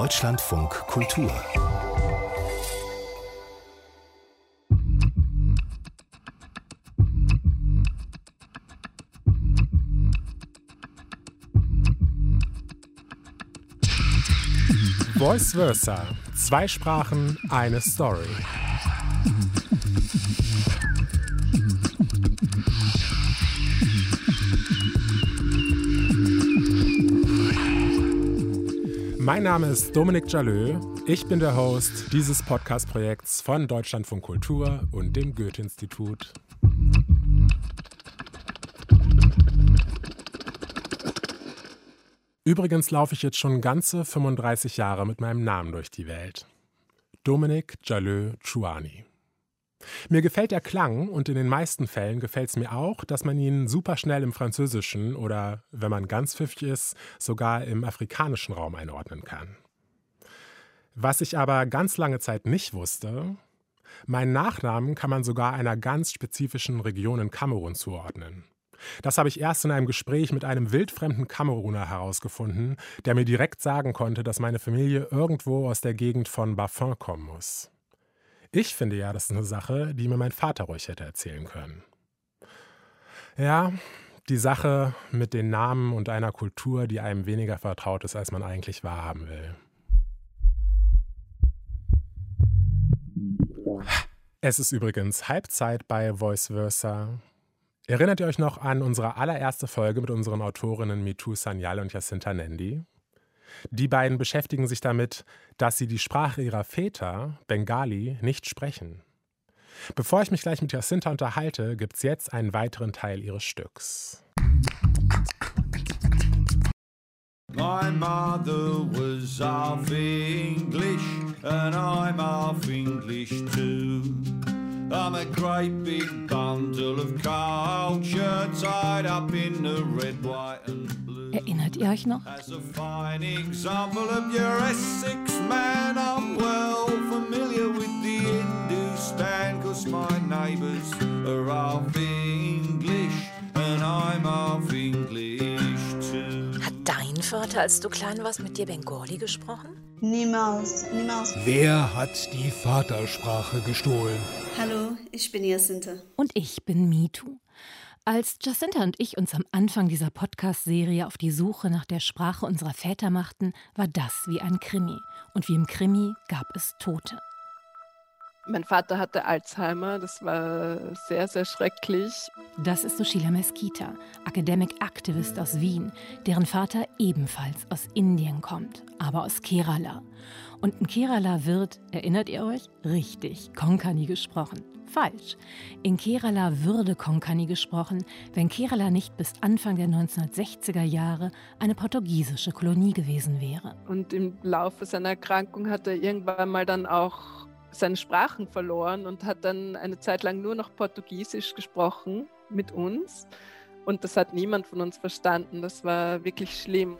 Deutschlandfunk Kultur. Voice Versa. Zwei Sprachen, eine Story. Mein Name ist Dominik Jalö. Ich bin der Host dieses Podcast-Projekts von Deutschlandfunk Kultur und dem Goethe-Institut. Übrigens laufe ich jetzt schon ganze 35 Jahre mit meinem Namen durch die Welt. Dominik Jalö Chouani. Mir gefällt der Klang und in den meisten Fällen gefällt es mir auch, dass man ihn super schnell im Französischen oder, wenn man ganz pfiffig ist, sogar im afrikanischen Raum einordnen kann. Was ich aber ganz lange Zeit nicht wusste, meinen Nachnamen kann man sogar einer ganz spezifischen Region in Kamerun zuordnen. Das habe ich erst in einem Gespräch mit einem wildfremden Kameruner herausgefunden, der mir direkt sagen konnte, dass meine Familie irgendwo aus der Gegend von Bafin kommen muss. Ich finde ja, das ist eine Sache, die mir mein Vater ruhig hätte erzählen können. Ja, die Sache mit den Namen und einer Kultur, die einem weniger vertraut ist, als man eigentlich wahrhaben will. Es ist übrigens Halbzeit bei Voice Versa. Erinnert ihr euch noch an unsere allererste Folge mit unseren Autorinnen Mitu Sanyal und Jacinta Nendi? Die beiden beschäftigen sich damit, dass sie die Sprache ihrer Väter, Bengali, nicht sprechen. Bevor ich mich gleich mit Jacinta unterhalte, gibt es jetzt einen weiteren Teil ihres Stücks. My mother was half English and I'm half English too. I'm a great big bundle of culture tied up in the red, white and Erinnert ihr euch noch? As a fine example of your Essex man, I'm well familiar with the Hindustan, cause my neighbors are half English and I'm half English too. Hat dein Vater, als du klein warst, mit dir Bengali gesprochen? Niemals, niemals. Wer hat die Vatersprache gestohlen? Hallo, ich bin Jacinta. Und ich bin Mitu. Als Jacinta und ich uns am Anfang dieser Podcast-Serie auf die Suche nach der Sprache unserer Väter machten, war das wie ein Krimi. Und wie im Krimi gab es Tote. Mein Vater hatte Alzheimer, das war sehr, sehr schrecklich. Das ist Sushila Meskita, Academic Activist aus Wien, deren Vater ebenfalls aus Indien kommt, aber aus Kerala. Und in Kerala wird, erinnert ihr euch, richtig Konkani gesprochen falsch. In Kerala würde Konkani gesprochen, wenn Kerala nicht bis Anfang der 1960er Jahre eine portugiesische Kolonie gewesen wäre. Und im Laufe seiner Erkrankung hat er irgendwann mal dann auch seine Sprachen verloren und hat dann eine Zeit lang nur noch Portugiesisch gesprochen mit uns. Und das hat niemand von uns verstanden. Das war wirklich schlimm.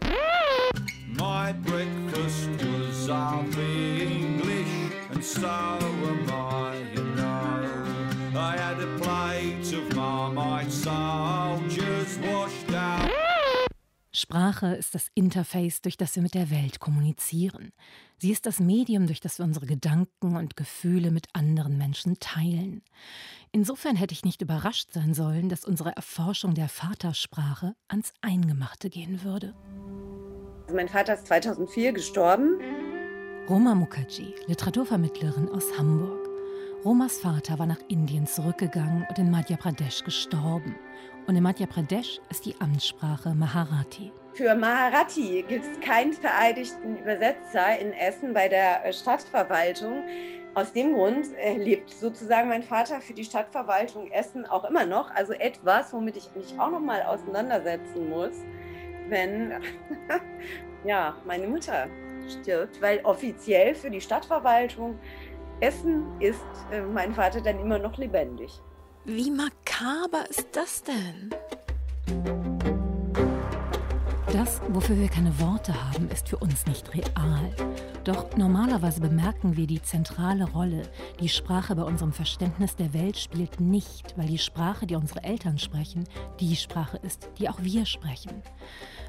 My breakfast was all English and so am I, you know. I had a plate of Marmite soldiers washed out. Sprache ist das Interface, durch das wir mit der Welt kommunizieren. Sie ist das Medium, durch das wir unsere Gedanken und Gefühle mit anderen Menschen teilen. Insofern hätte ich nicht überrascht sein sollen, dass unsere Erforschung der Vatersprache ans Eingemachte gehen würde. Mein Vater ist 2004 gestorben. Roma Mukherjee, Literaturvermittlerin aus Hamburg. Romas Vater war nach Indien zurückgegangen und in Madhya Pradesh gestorben. Und in Madhya Pradesh ist die Amtssprache Maharathi. Für Maharathi gibt es keinen vereidigten Übersetzer in Essen bei der äh, Stadtverwaltung. Aus dem Grund äh, lebt sozusagen mein Vater für die Stadtverwaltung Essen auch immer noch. Also etwas, womit ich mich auch noch mal auseinandersetzen muss, wenn ja, meine Mutter stirbt. Weil offiziell für die Stadtverwaltung Essen ist äh, mein Vater dann immer noch lebendig. Wie makaber ist das denn? Das, wofür wir keine Worte haben, ist für uns nicht real. Doch normalerweise bemerken wir die zentrale Rolle, die Sprache bei unserem Verständnis der Welt spielt nicht, weil die Sprache, die unsere Eltern sprechen, die Sprache ist, die auch wir sprechen.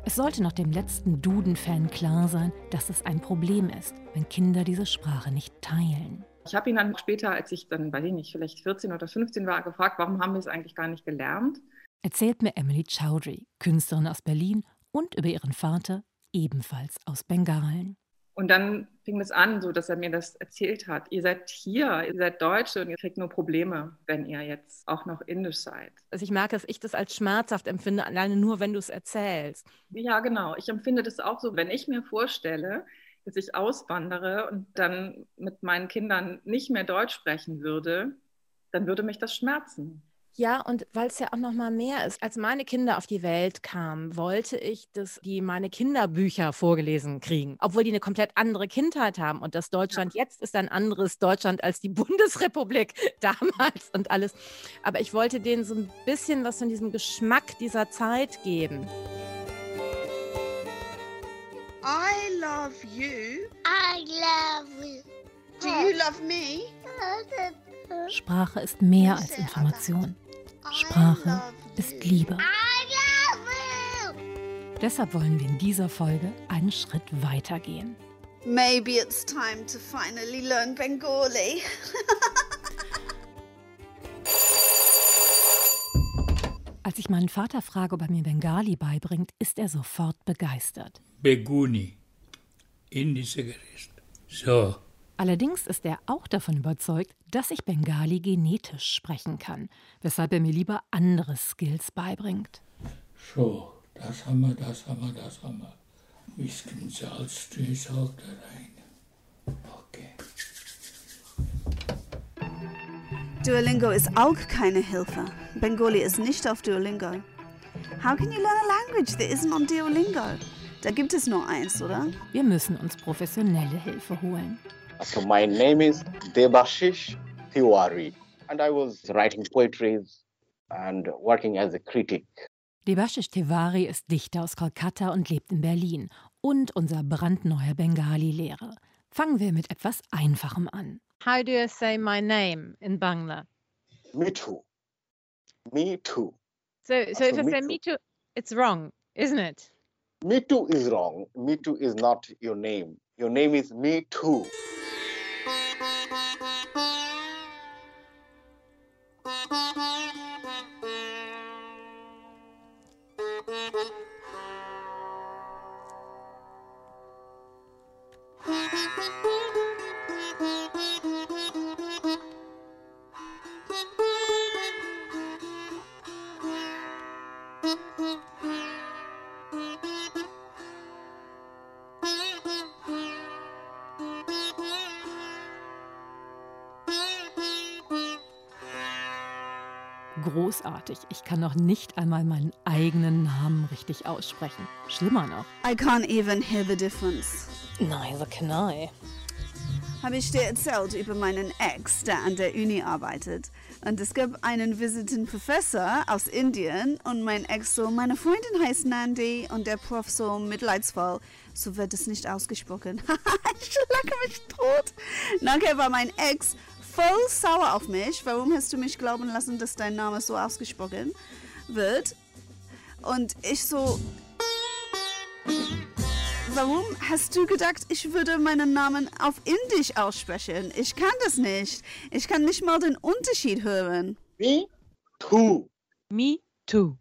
Es sollte noch dem letzten Duden-Fan klar sein, dass es ein Problem ist, wenn Kinder diese Sprache nicht teilen. Ich habe ihn dann später, als ich dann, weiß ich nicht, vielleicht 14 oder 15 war, gefragt, warum haben wir es eigentlich gar nicht gelernt? Erzählt mir Emily Chowdhury, Künstlerin aus Berlin und über ihren Vater, ebenfalls aus Bengalen. Und dann fing es an, so dass er mir das erzählt hat. Ihr seid hier, ihr seid Deutsche und ihr kriegt nur Probleme, wenn ihr jetzt auch noch indisch seid. Also ich merke, dass ich das als schmerzhaft empfinde, alleine nur, wenn du es erzählst. Ja, genau. Ich empfinde das auch so, wenn ich mir vorstelle, dass ich auswandere und dann mit meinen Kindern nicht mehr Deutsch sprechen würde, dann würde mich das schmerzen. Ja, und weil es ja auch noch mal mehr ist. Als meine Kinder auf die Welt kamen, wollte ich, dass die meine Kinderbücher vorgelesen kriegen, obwohl die eine komplett andere Kindheit haben. Und das Deutschland ja. jetzt ist ein anderes Deutschland als die Bundesrepublik damals und alles. Aber ich wollte denen so ein bisschen was von diesem Geschmack dieser Zeit geben. I love you. I love you. Do you love me? Sprache ist mehr als Information. Sprache ist Liebe. Deshalb wollen wir in dieser Folge einen Schritt weiter gehen. Maybe it's time to finally learn Bengali. Als ich meinen Vater frage, ob er mir Bengali beibringt, ist er sofort begeistert. Beguni, indische Gericht. So, Allerdings ist er auch davon überzeugt, dass ich Bengali genetisch sprechen kann, weshalb er mir lieber andere Skills beibringt. So, das haben wir, das haben wir, das haben wir. Bisschen Salz, Salz da rein. Okay. Duolingo ist auch keine Hilfe. Bengali ist nicht auf Duolingo. How can you learn a language that isn't on Duolingo? Da gibt es nur eins, oder? Wir müssen uns professionelle Hilfe holen. So my name is Debashish Tiwari and I was writing poetries and working as a critic. Debashish Tiwari ist Dichter aus Kolkata und lebt in Berlin und unser brandneuer Bengali-Lehrer. Fangen wir mit etwas Einfachem an. How do you say my name in Bangla? Me too. Me too. So, so, so if I say too. me too, it's wrong, isn't it? Me too is wrong. Me too is not your name. Your name is me too. Großartig. Ich kann noch nicht einmal meinen eigenen Namen richtig aussprechen. Schlimmer noch. I can't even hear the difference. Neither can I. Habe ich dir erzählt über meinen Ex, der an der Uni arbeitet. Und es gab einen visitenden Professor aus Indien und mein Ex so, meine Freundin heißt Nandi und der Prof so mitleidsvoll. So wird es nicht ausgesprochen. ich lacke mich tot. Nachher war mein Ex voll sauer auf mich. Warum hast du mich glauben lassen, dass dein Name so ausgesprochen wird? Und ich so, warum hast du gedacht, ich würde meinen Namen auf Indisch aussprechen? Ich kann das nicht. Ich kann nicht mal den Unterschied hören. Me too. Me too.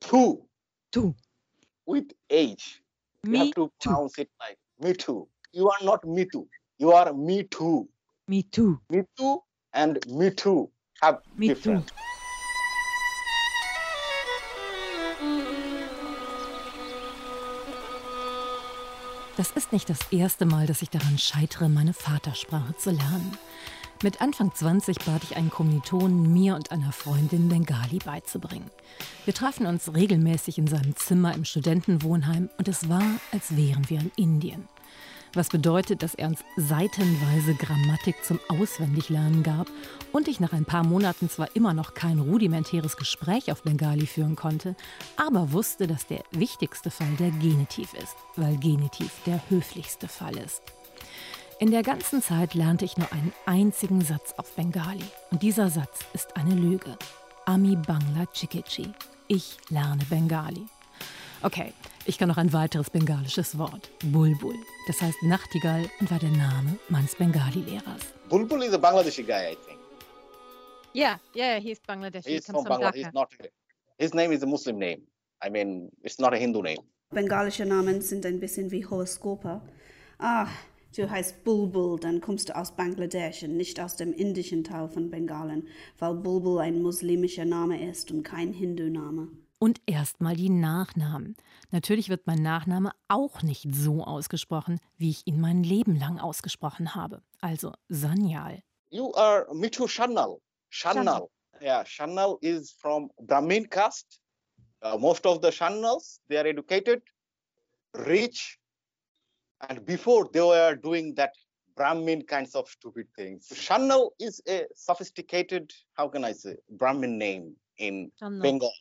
Two. Two. With H. Me you have to pronounce too. it like me too. You are not me too. You are me too. Me too. Me too and me too have Me different. too. Das ist nicht das erste Mal, dass ich daran scheitere, meine Vatersprache zu lernen. Mit Anfang 20 bat ich einen Kommilitonen, mir und einer Freundin Bengali beizubringen. Wir trafen uns regelmäßig in seinem Zimmer im Studentenwohnheim und es war, als wären wir in Indien. Was bedeutet, dass er uns seitenweise Grammatik zum Auswendiglernen gab und ich nach ein paar Monaten zwar immer noch kein rudimentäres Gespräch auf Bengali führen konnte, aber wusste, dass der wichtigste Fall der Genitiv ist, weil Genitiv der höflichste Fall ist. In der ganzen Zeit lernte ich nur einen einzigen Satz auf Bengali. Und dieser Satz ist eine Lüge. Ami Bangla Chikichi. Ich lerne Bengali. Okay, ich kann noch ein weiteres bengalisches Wort. Bulbul. Das heißt Nachtigall und war der Name meines Bengali-Lehrers. Bulbul is a Bangladeshi guy, I think. Yeah, yeah, he's Bangladeshi. He's he comes from Bangladesh. He's not. His name is a Muslim name. I mean, it's not a Hindu name. Bengalische Namen sind ein bisschen wie Horoskope. Ah, du heißt Bulbul, dann kommst du aus Bangladesch und nicht aus dem indischen Teil von Bengalen, weil Bulbul ein muslimischer Name ist und kein Hindu-Name. Und erstmal die Nachnamen. Natürlich wird mein Nachname auch nicht so ausgesprochen, wie ich ihn mein Leben lang ausgesprochen habe. Also Sanyal. You are Mitu Shannal. Shannal. Yeah, Shannal is from Brahmin caste. Uh, most of the Shannals, they are educated, rich, and before they were doing that Brahmin kinds of stupid things. Shannal is a sophisticated, how can I say, Brahmin name in Shannal. Bengal.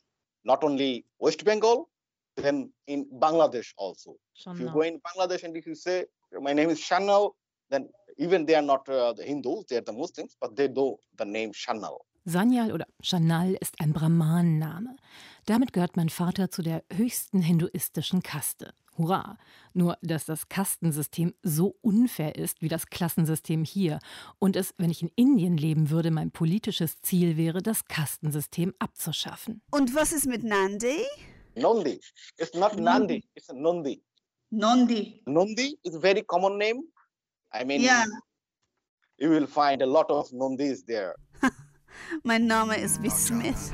Not only West Bengal, then in Bangladesh also. If you go in Bangladesh and if you say, my name is Shannal, then even they are not uh, the Hindus, they are the Muslims, but they know the name Shannal. Sanyal oder Chanal ist ein Brahmanenname. Damit gehört mein Vater zu der höchsten hinduistischen Kaste. Hurra! Nur, dass das Kastensystem so unfair ist wie das Klassensystem hier und es, wenn ich in Indien leben würde, mein politisches Ziel wäre, das Kastensystem abzuschaffen. Und was ist mit Nandi? Nondi. It's not Nandi, it's Nondi. Nondi. Nondi is a very common name. I mean, Yeah. you will find a lot of Nondis there. Mein Name ist wie Smith.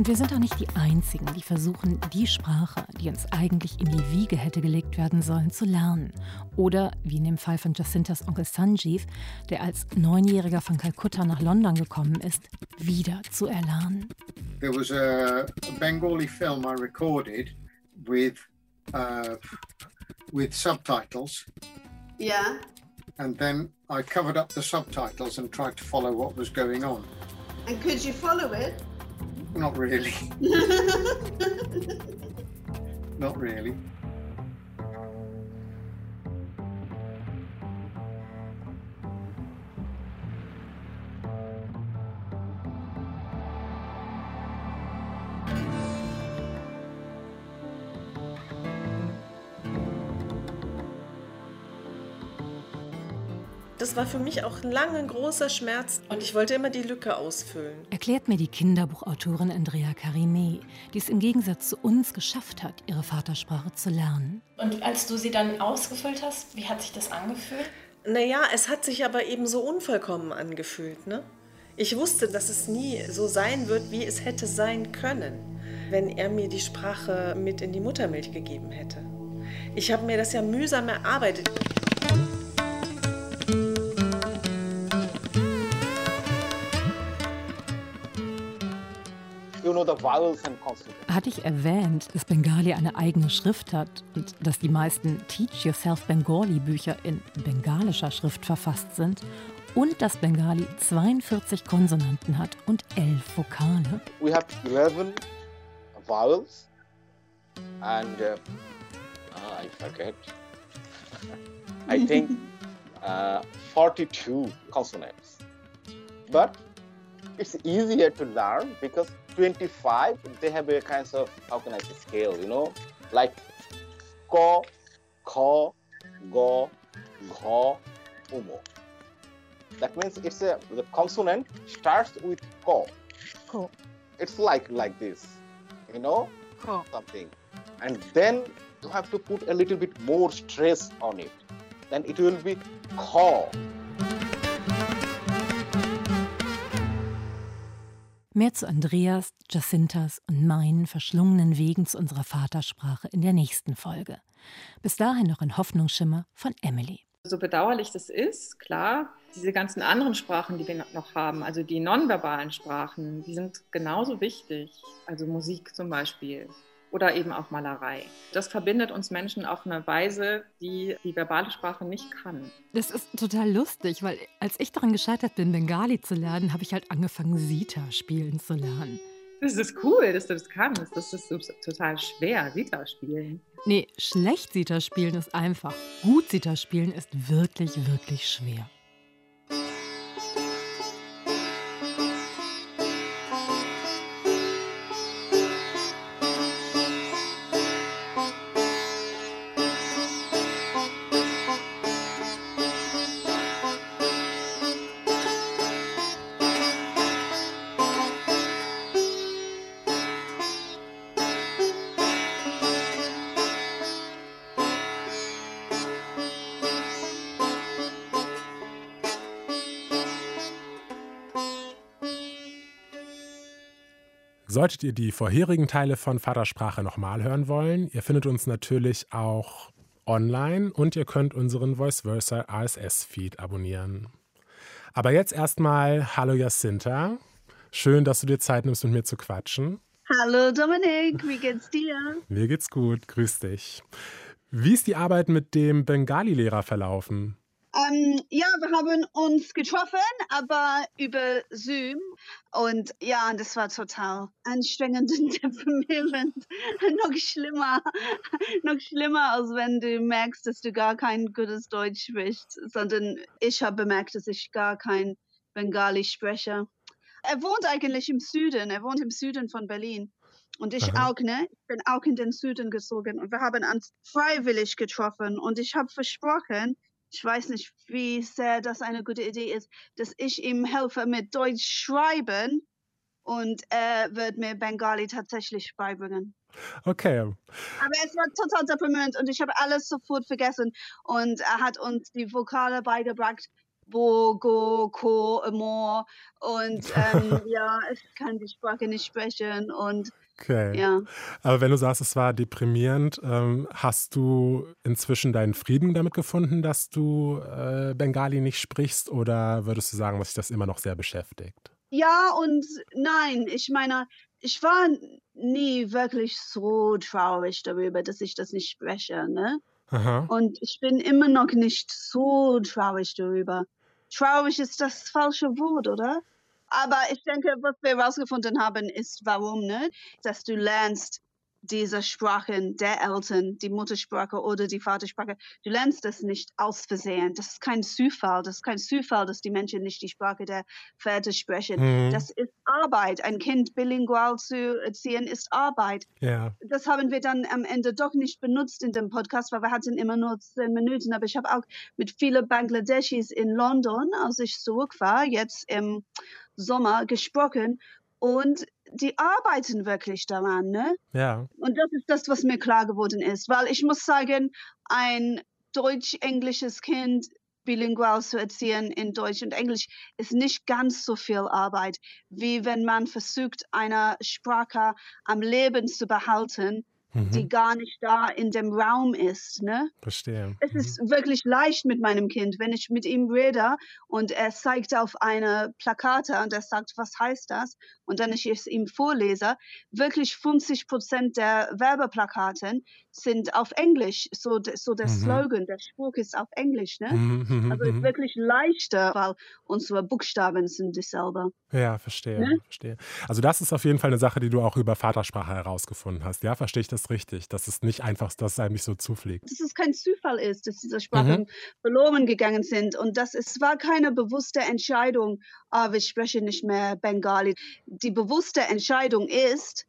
Und wir sind auch nicht die Einzigen, die versuchen, die Sprache, die uns eigentlich in die Wiege hätte gelegt werden sollen, zu lernen. Oder, wie in dem Fall von Jacintas Onkel Sanjeev, der als Neunjähriger von Kalkutta nach London gekommen ist, wieder zu erlernen. There was a, a Bengali film I recorded with uh, with subtitles, Yeah. and then I covered up the subtitles and tried to follow what was going on. And could you follow it? Not really. Not really. Das war für mich auch lange ein großer Schmerz und ich wollte immer die Lücke ausfüllen. Erklärt mir die Kinderbuchautorin Andrea Karimé, die es im Gegensatz zu uns geschafft hat, ihre Vatersprache zu lernen. Und als du sie dann ausgefüllt hast, wie hat sich das angefühlt? Naja, es hat sich aber eben so unvollkommen angefühlt. Ne? Ich wusste, dass es nie so sein wird, wie es hätte sein können, wenn er mir die Sprache mit in die Muttermilch gegeben hätte. Ich habe mir das ja mühsam erarbeitet. Hatte ich erwähnt, dass Bengali eine eigene Schrift hat und dass die meisten Teach Yourself Bengali Bücher in bengalischer Schrift verfasst sind und dass Bengali 42 Konsonanten hat und 11 Vokale? We have 11 vowels and uh, ah, I forget. I think uh, 42 consonants. But it's easier to learn because 25 they have a kind of how can I say scale, you know, like ko, kho, go, gho, umo. That means it's a the consonant starts with ko. Ko. It's like like this, you know, Ko. something, and then you have to put a little bit more stress on it. then it will be call. Mehr zu Andreas, Jacintas und meinen verschlungenen Wegen zu unserer Vatersprache in der nächsten Folge. Bis dahin noch ein Hoffnungsschimmer von Emily. So bedauerlich das ist, klar, diese ganzen anderen Sprachen, die wir noch haben, also die nonverbalen Sprachen, die sind genauso wichtig. Also Musik zum Beispiel oder eben auch Malerei. Das verbindet uns Menschen auf eine Weise, die die verbale Sprache nicht kann. Das ist total lustig, weil als ich daran gescheitert bin, Bengali zu lernen, habe ich halt angefangen, Sita spielen zu lernen. Das ist cool, dass du das kannst. Das ist total schwer, Sita spielen. Nee, schlecht Sita spielen ist einfach. Gut Sita spielen ist wirklich, wirklich schwer. Solltet ihr die vorherigen Teile von Vatersprache nochmal hören wollen, ihr findet uns natürlich auch online und ihr könnt unseren Voice Versa RSS-Feed abonnieren. Aber jetzt erstmal Hallo Jacinta. Schön, dass du dir Zeit nimmst, mit mir zu quatschen. Hallo Dominik, wie geht's dir? Mir geht's gut, grüß dich. Wie ist die Arbeit mit dem Bengali-Lehrer verlaufen? Ähm, ja, wir haben uns getroffen, aber über Zoom. Und ja, das war total anstrengend und deprimierend. noch schlimmer. noch schlimmer, als wenn du merkst, dass du gar kein gutes Deutsch sprichst, sondern ich habe bemerkt, dass ich gar kein Bengali spreche. Er wohnt eigentlich im Süden. Er wohnt im Süden von Berlin. Und ich Aha. auch, ne? Ich bin auch in den Süden gezogen und wir haben uns freiwillig getroffen und ich habe versprochen, ich weiß nicht, wie sehr das eine gute Idee ist, dass ich ihm helfe mit Deutsch schreiben und er wird mir Bengali tatsächlich beibringen. Okay. Aber es war total deprimierend und ich habe alles sofort vergessen und er hat uns die Vokale beigebracht. Bo, Go, Ko, Mo und ähm, ja, ich kann die Sprache nicht sprechen und Okay. Ja. Aber wenn du sagst, es war deprimierend, ähm, hast du inzwischen deinen Frieden damit gefunden, dass du äh, Bengali nicht sprichst oder würdest du sagen, dass sich das immer noch sehr beschäftigt? Ja und nein. Ich meine, ich war nie wirklich so traurig darüber, dass ich das nicht spreche. Ne? Aha. Und ich bin immer noch nicht so traurig darüber. Traurig ist das falsche Wort, oder? Aber ich denke, was wir herausgefunden haben, ist, warum, ne? Dass du lernst, diese Sprachen der Eltern, die Muttersprache oder die Vatersprache, du lernst das nicht aus Versehen. Das ist kein Zufall. Das ist kein Zufall, dass die Menschen nicht die Sprache der Väter sprechen. Mhm. Das ist Arbeit. Ein Kind bilingual zu erziehen, ist Arbeit. Ja. Das haben wir dann am Ende doch nicht benutzt in dem Podcast, weil wir hatten immer nur zehn Minuten. Aber ich habe auch mit vielen Bangladeschis in London, als ich zurück war, jetzt im Sommer gesprochen und die arbeiten wirklich daran, ne? Ja. Und das ist das, was mir klar geworden ist, weil ich muss sagen, ein deutsch-englisches Kind bilingual zu erziehen in Deutsch und Englisch ist nicht ganz so viel Arbeit, wie wenn man versucht, eine Sprache am Leben zu behalten Mhm. die gar nicht da in dem Raum ist. Ne? Verstehe. Es ist wirklich leicht mit meinem Kind, wenn ich mit ihm rede und er zeigt auf eine Plakate und er sagt, was heißt das? Und dann ich es ihm vorlese, wirklich 50 Prozent der Werbeplakaten sind auf Englisch. So, so der Mhm. Slogan, der Spruch ist auf Englisch. Ne? Mhm, mhm, Also es ist mhm. wirklich leichter, weil unsere Buchstaben sind dieselbe. Ja, verstehe, Ne? verstehe. Also das ist auf jeden Fall eine Sache, die du auch über Vatersprache herausgefunden hast. Ja, verstehe ich das richtig? Dass es nicht einfach, dass es einem nicht so zufliegt. dass es kein Zufall ist, dass diese Sprachen Mhm. verloren gegangen sind und dass es war keine bewusste Entscheidung, ah, wir sprechen nicht mehr Bengali. Die bewusste Entscheidung ist,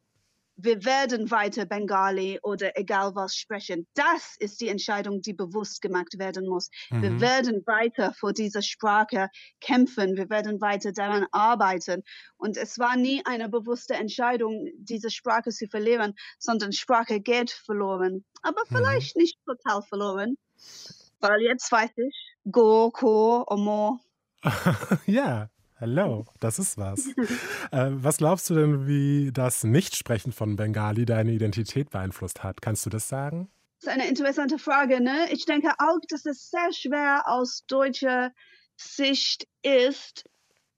wir werden weiter Bengali oder egal was sprechen. Das ist die Entscheidung, die bewusst gemacht werden muss. Wir Mhm. werden weiter vor dieser Sprache kämpfen. Wir werden weiter daran arbeiten. Und es war nie eine bewusste Entscheidung, diese Sprache zu verlieren, sondern Sprache geht verloren. Aber vielleicht nicht total verloren. Weil jetzt weiß ich, Go, Ko, Omo. ja, hello, das ist was. äh, was glaubst du denn, wie das Nichtsprechen von Bengali deine Identität beeinflusst hat? Kannst du das sagen? Das ist eine interessante Frage. Ne? Ich denke auch, dass es sehr schwer aus deutscher Sicht ist,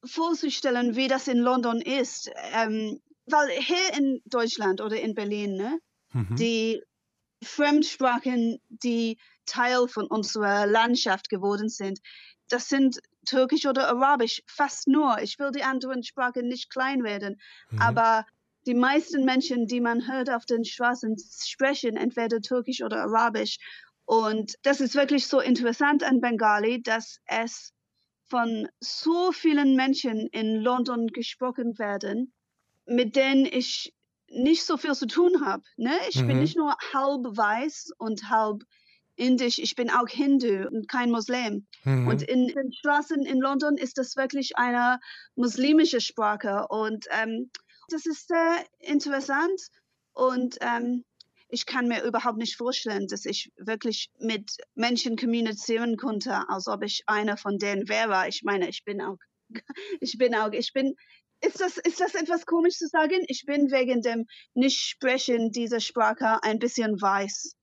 vorzustellen, wie das in London ist. Ähm, weil hier in Deutschland oder in Berlin, ne, mhm. die Fremdsprachen, die Teil von unserer Landschaft geworden sind, das sind Türkisch oder Arabisch, fast nur. Ich will die anderen Sprachen nicht klein werden, mhm. aber die meisten Menschen, die man hört auf den Straßen, sprechen entweder Türkisch oder Arabisch. Und das ist wirklich so interessant an Bengali, dass es von so vielen Menschen in London gesprochen werden, mit denen ich nicht so viel zu tun habe. Ne? Ich mhm. bin nicht nur halb weiß und halb indisch, ich bin auch Hindu und kein Muslim. Mhm. Und in den Straßen in London ist das wirklich eine muslimische Sprache. Und ähm, das ist sehr interessant. Und ähm, ich kann mir überhaupt nicht vorstellen, dass ich wirklich mit Menschen kommunizieren konnte, als ob ich einer von denen wäre. Ich meine, ich bin auch, ich bin auch, ich bin, ist das, ist das etwas komisch zu sagen? Ich bin wegen dem Nicht-Sprechen dieser Sprache ein bisschen weiß.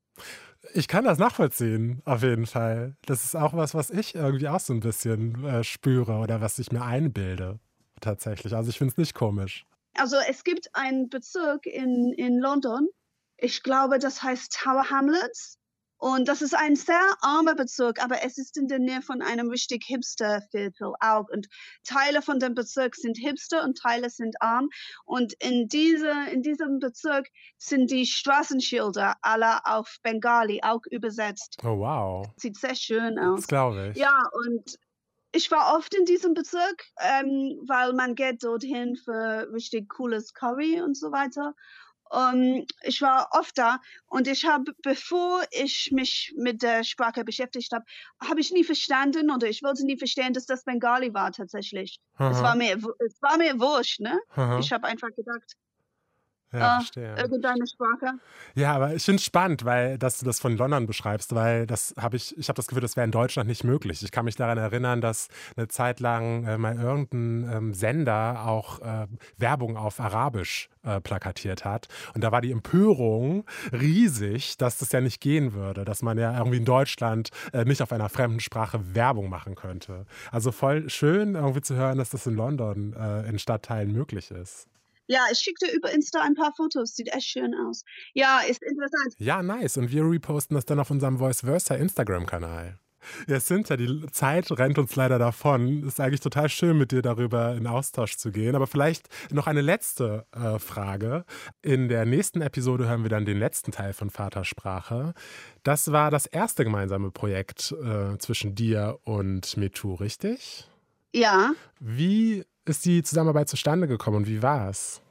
Ich kann das nachvollziehen, auf jeden Fall. Das ist auch was, was ich irgendwie auch so ein bisschen äh, spüre oder was ich mir einbilde, tatsächlich. Also ich finde es nicht komisch. Also es gibt einen Bezirk in, in London, ich glaube, das heißt Tower Hamlets. Und das ist ein sehr armer Bezirk, aber es ist in der Nähe von einem richtig Hipster-Viertel auch. Und Teile von dem Bezirk sind Hipster und Teile sind arm. Und in, diese, in diesem Bezirk sind die Straßenschilder alle auf Bengali auch übersetzt. Oh, wow. Sieht sehr schön aus. Das glaube ich. Ja, und ich war oft in diesem Bezirk, ähm, weil man geht dorthin für richtig cooles Curry und so weiter. Um, ähm, ich war oft da und ich habe, bevor ich mich mit der Sprache beschäftigt habe, habe ich nie verstanden oder ich wollte nie verstehen, dass das Bengali war tatsächlich. Es war mir, es war mir wurscht, ne? Aha. Ich habe einfach gedacht, ja, äh, verstehe. irgendeine Sprache. Ja, aber ich finde es spannend, weil dass du das von London beschreibst, weil das habe ich, ich habe das Gefühl, das wäre in Deutschland nicht möglich. Ich kann mich daran erinnern, dass eine Zeit lang äh, mal irgendein ähm, Sender auch äh, Werbung auf Arabisch äh, plakatiert hat. Und da war die Empörung riesig, dass das ja nicht gehen würde, dass man ja irgendwie in Deutschland äh, nicht auf einer fremden Sprache Werbung machen könnte. Also voll schön irgendwie zu hören, dass das in London äh, in Stadtteilen möglich ist. Ja, ich schicke dir über Insta ein paar Fotos. Sieht echt schön aus. Ja, ist interessant. Ja, nice. Und wir reposten das dann auf unserem Voice Versa Instagram-Kanal. Ja, Cynthia, die Zeit rennt uns leider davon. Ist eigentlich total schön, mit dir darüber in Austausch zu gehen. Aber vielleicht noch eine letzte äh, Frage. In der nächsten Episode hören wir dann den letzten Teil von Vatersprache. Das war das erste gemeinsame Projekt äh, zwischen dir und Metu, richtig? Ja. Wie ist die Zusammenarbeit zustande gekommen und wie war es?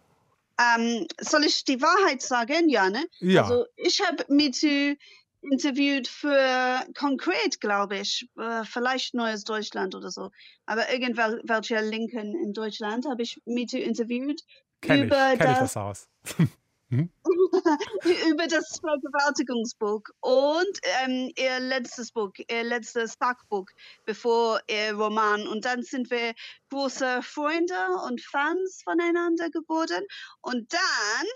Ähm, soll ich die Wahrheit sagen? Ja, ne? Ja. Also ich habe Mitu interviewt für konkret, glaube ich, äh, vielleicht Neues Deutschland oder so. Aber irgendwelche Linken in Deutschland habe ich Mitu interviewt. Kenn über ich, kenn das, ich das Haus. Hm? über das Vergewaltigungsbuch und ähm, ihr letztes Buch, ihr letztes Sachbuch, bevor ihr Roman. Und dann sind wir große Freunde und Fans voneinander geworden. Und dann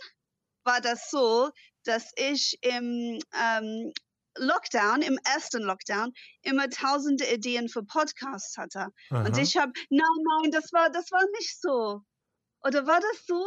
war das so, dass ich im ähm, Lockdown, im ersten Lockdown, immer tausende Ideen für Podcasts hatte. Aha. Und ich habe, nein, nein, das war, das war nicht so. Oder war das so?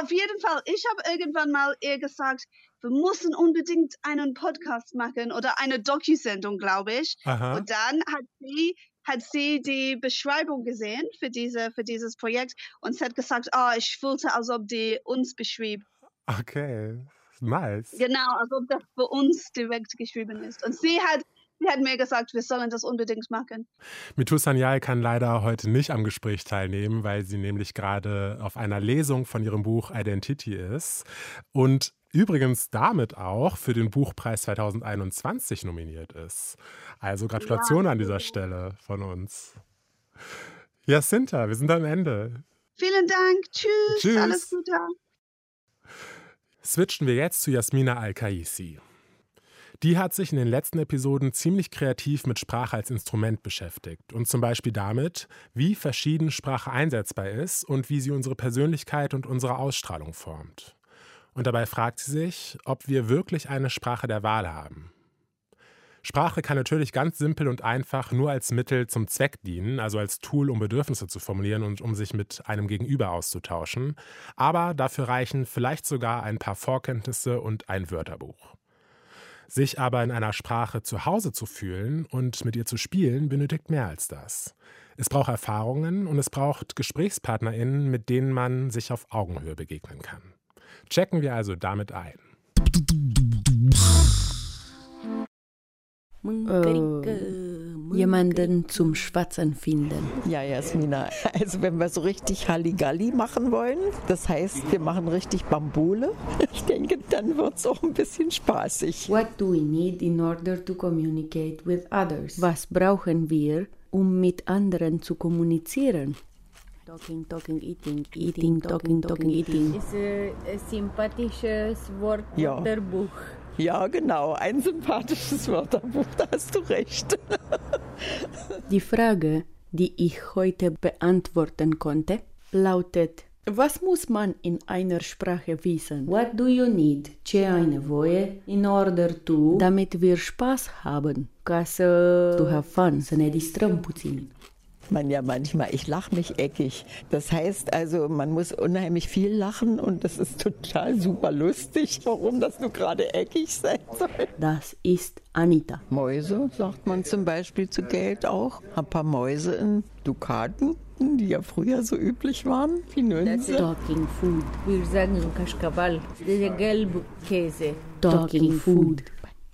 Auf jeden Fall, ich habe irgendwann mal ihr gesagt, wir müssen unbedingt einen Podcast machen oder eine Docu-Sendung, glaube ich. Aha. Und dann hat sie hat sie die Beschreibung gesehen für, diese, für dieses Projekt und sie hat gesagt, oh, ich fühlte, als ob die uns beschrieb. Okay, nice. Genau, als ob das für uns direkt geschrieben ist. Und sie hat Sie hat mir gesagt, wir sollen das unbedingt machen. Mitu Sanyal kann leider heute nicht am Gespräch teilnehmen, weil sie nämlich gerade auf einer Lesung von ihrem Buch Identity ist und übrigens damit auch für den Buchpreis 2021 nominiert ist. Also Gratulation ja. an dieser Stelle von uns. Ja, Sinta, wir sind am Ende. Vielen Dank. Tschüss. Tschüss. Alles Gute. Switchen wir jetzt zu Jasmina Al-Kaisi. Die hat sich in den letzten Episoden ziemlich kreativ mit Sprache als Instrument beschäftigt und zum Beispiel damit, wie verschieden Sprache einsetzbar ist und wie sie unsere Persönlichkeit und unsere Ausstrahlung formt. Und dabei fragt sie sich, ob wir wirklich eine Sprache der Wahl haben. Sprache kann natürlich ganz simpel und einfach nur als Mittel zum Zweck dienen, also als Tool, um Bedürfnisse zu formulieren und um sich mit einem Gegenüber auszutauschen. Aber dafür reichen vielleicht sogar ein paar Vorkenntnisse und ein Wörterbuch. Sich aber in einer Sprache zu Hause zu fühlen und mit ihr zu spielen, benötigt mehr als das. Es braucht Erfahrungen und es braucht GesprächspartnerInnen, mit denen man sich auf Augenhöhe begegnen kann. Checken wir also damit ein. Äh, jemanden zum Schwatzen finden. Ja, Jasmina, also wenn wir so richtig Halligalli machen wollen, das heißt, wir machen richtig Bambule, ich denke, dann wird es auch ein bisschen spaßig. What do we need in order to communicate with others? Was brauchen wir, um mit anderen zu kommunizieren? Talking, talking, eating, eating, talking, talking, eating. Ist ein sympathisches Wort, Ja. Ja, genau, ein sympathisches Wörterbuch, da hast du recht. Die Frage, die ich heute beantworten konnte, lautet: Was muss man in einer Sprache wissen? What do you need? Ce ai nevoie in order to? Damit wir Spaß haben, ca să to have fun, să ne distrăm puțin. Man ja manchmal, ich lache mich eckig. Das heißt also, man muss unheimlich viel lachen und das ist total super lustig, warum das nur gerade eckig sein soll. Das ist Anita. Mäuse, sagt man zum Beispiel zu Geld auch. Ein paar Mäuse in Dukaten, die ja früher so üblich waren. Finanzen. Talking food. Wir sagen cașcaval, de gelb Käse. Talking food.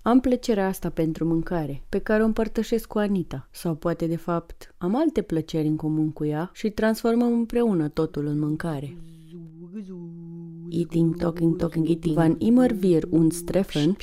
Am plăcerea asta pentru mâncare, pe care o împărtășesc cu Anita. Sau poate, de fapt, am alte plăceri în comun cu ea și transformăm împreună totul în mâncare. Eating, talking, talking, eating. Wann immer wir uns treffen,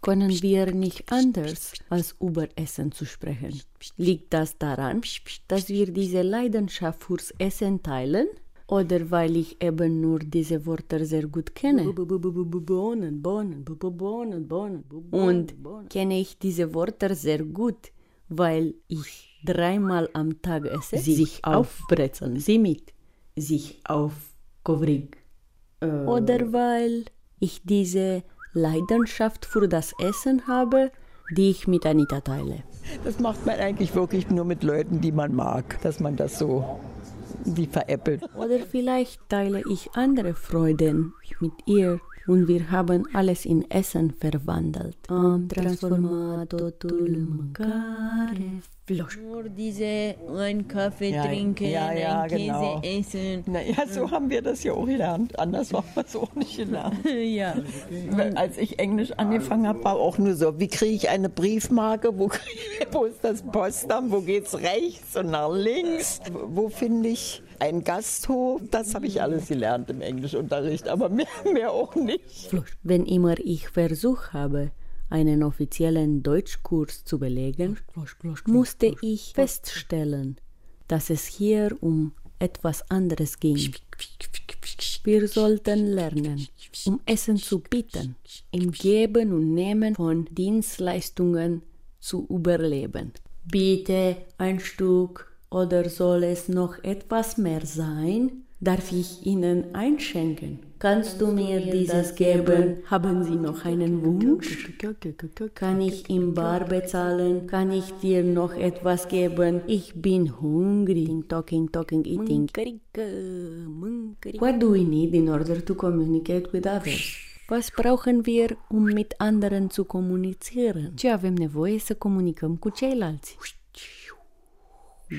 können wir nicht anders als über Essen zu sprechen. Liegt das daran, dass wir diese Leidenschaft fürs Essen teilen? Oder weil ich eben nur diese Wörter sehr gut kenne? Bohnen, Bohnen, Bohnen, Bohnen. Und kenne ich diese Wörter sehr gut, weil ich dreimal am Tag esse? Sich aufbrezeln, sie mit. Sich aufkovrig. Oder weil ich diese Leidenschaft für das Essen habe, die ich mit Anita teile. Das macht man eigentlich wirklich nur mit Leuten, die man mag, dass man das so wie veräppelt. Oder vielleicht teile ich andere Freuden mit ihr und wir haben alles in Essen verwandelt. Am transformat totul în mâncare. Floș. Nur diese einen Kaffee Ja, trinken, ja, ja, einen Käse genau. essen. Naja, so haben wir das ja auch gelernt. Anders haben wir es auch nicht gelernt. ja. Als ich Englisch angefangen habe, war auch nur so, wie kriege ich eine Briefmarke, wo, krieg- wo ist das Postamt, wo geht's rechts und nach links, wo finde ich einen Gasthof, das habe ich alles gelernt im Englischunterricht, aber mehr, mehr auch nicht. Wenn immer ich versucht habe, einen offiziellen Deutschkurs zu belegen, musste ich feststellen, dass es hier um etwas anderes ging. Wir sollten lernen, um Essen zu bieten, im Geben und Nehmen von Dienstleistungen zu überleben. Bitte ein Stück oder soll es noch etwas mehr sein? Darf ich Ihnen einschenken? Kannst du mir dieses geben? Haben Sie noch einen Wunsch? Kann ich im Bar bezahlen? Kann ich dir noch etwas geben? Ich bin hungrig. Talking, talking, eating. What do we need in order to communicate with others? Was brauchen wir, um mit anderen zu kommunizieren? Ce avem nevoie să comunicăm cu ceilalți?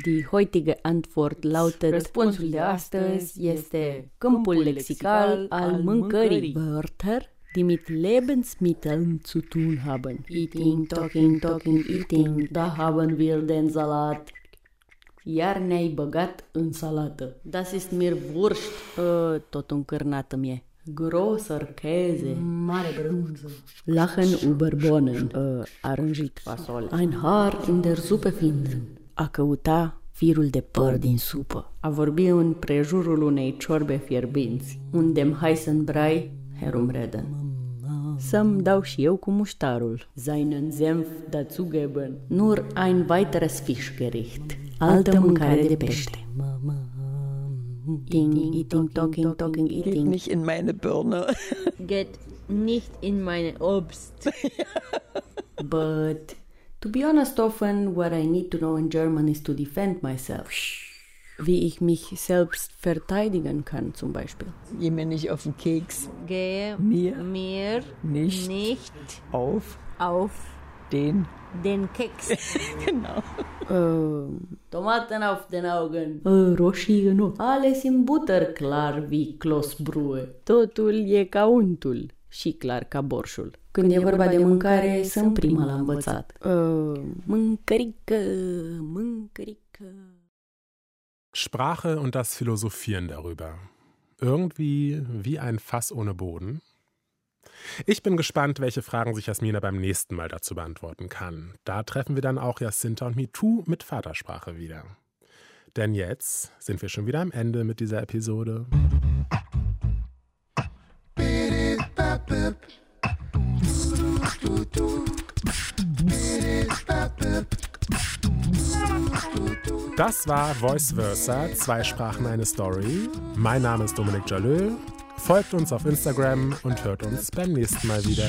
Die heutige Antwort lautet, răspunsul de astăzi este câmpul lexical al mâncării. Wörter, die mit Lebensmitteln zu tun haben. Eating, talking, talking, eating. Da haben wir den Salat. Iar ne-ai băgat în salată. Das ist mir wurscht. Uh, tot încărnată mie. Großer Käse. Mare brânză. Lachen über Bohnen. Uh, arânjit fasole. Ein Haar in der Suppe finden. A căuta firul de păr din supă. A vorbi în prejurul unei ciorbe fierbinți. Un dem heißen Brei herumreden. să-mi dau și eu cu muștarul, seinen Senf dazugeben. Nur ein weiteres Fischgericht, altă mâncare de pește. Eating, eating, talking, talking, Geht eating. nicht in meine Birne. Geht nicht in meine Obst. But to be honest, often what I need to know in German is to defend myself. Wie ich mich selbst verteidigen kann, zum Beispiel. Geh mir nicht auf den Keks. Gehe Mir mir nicht, nicht auf auf den. den Keks. genau. Uh, Tomaten auf den Augen. Uh, roșii ochi. Alles in butter, clar wie Klosbrue. Totul e ca untul și clar ca borșul. Când e vorba de mâncare, sunt prima la învățat. Uh, mâncărică, mâncărică. Sprache und das Philosophieren darüber. Irgendwie wie ein Fass ohne Boden. Ich bin gespannt, welche Fragen sich Jasmina beim nächsten Mal dazu beantworten kann. Da treffen wir dann auch Jacinta und MeToo mit Vatersprache wieder. Denn jetzt sind wir schon wieder am Ende mit dieser Episode. Das war Voice Versa, zwei Sprachen, eine Story. Mein Name ist Dominik Jalö. Folgt uns auf Instagram und hört uns beim nächsten Mal wieder.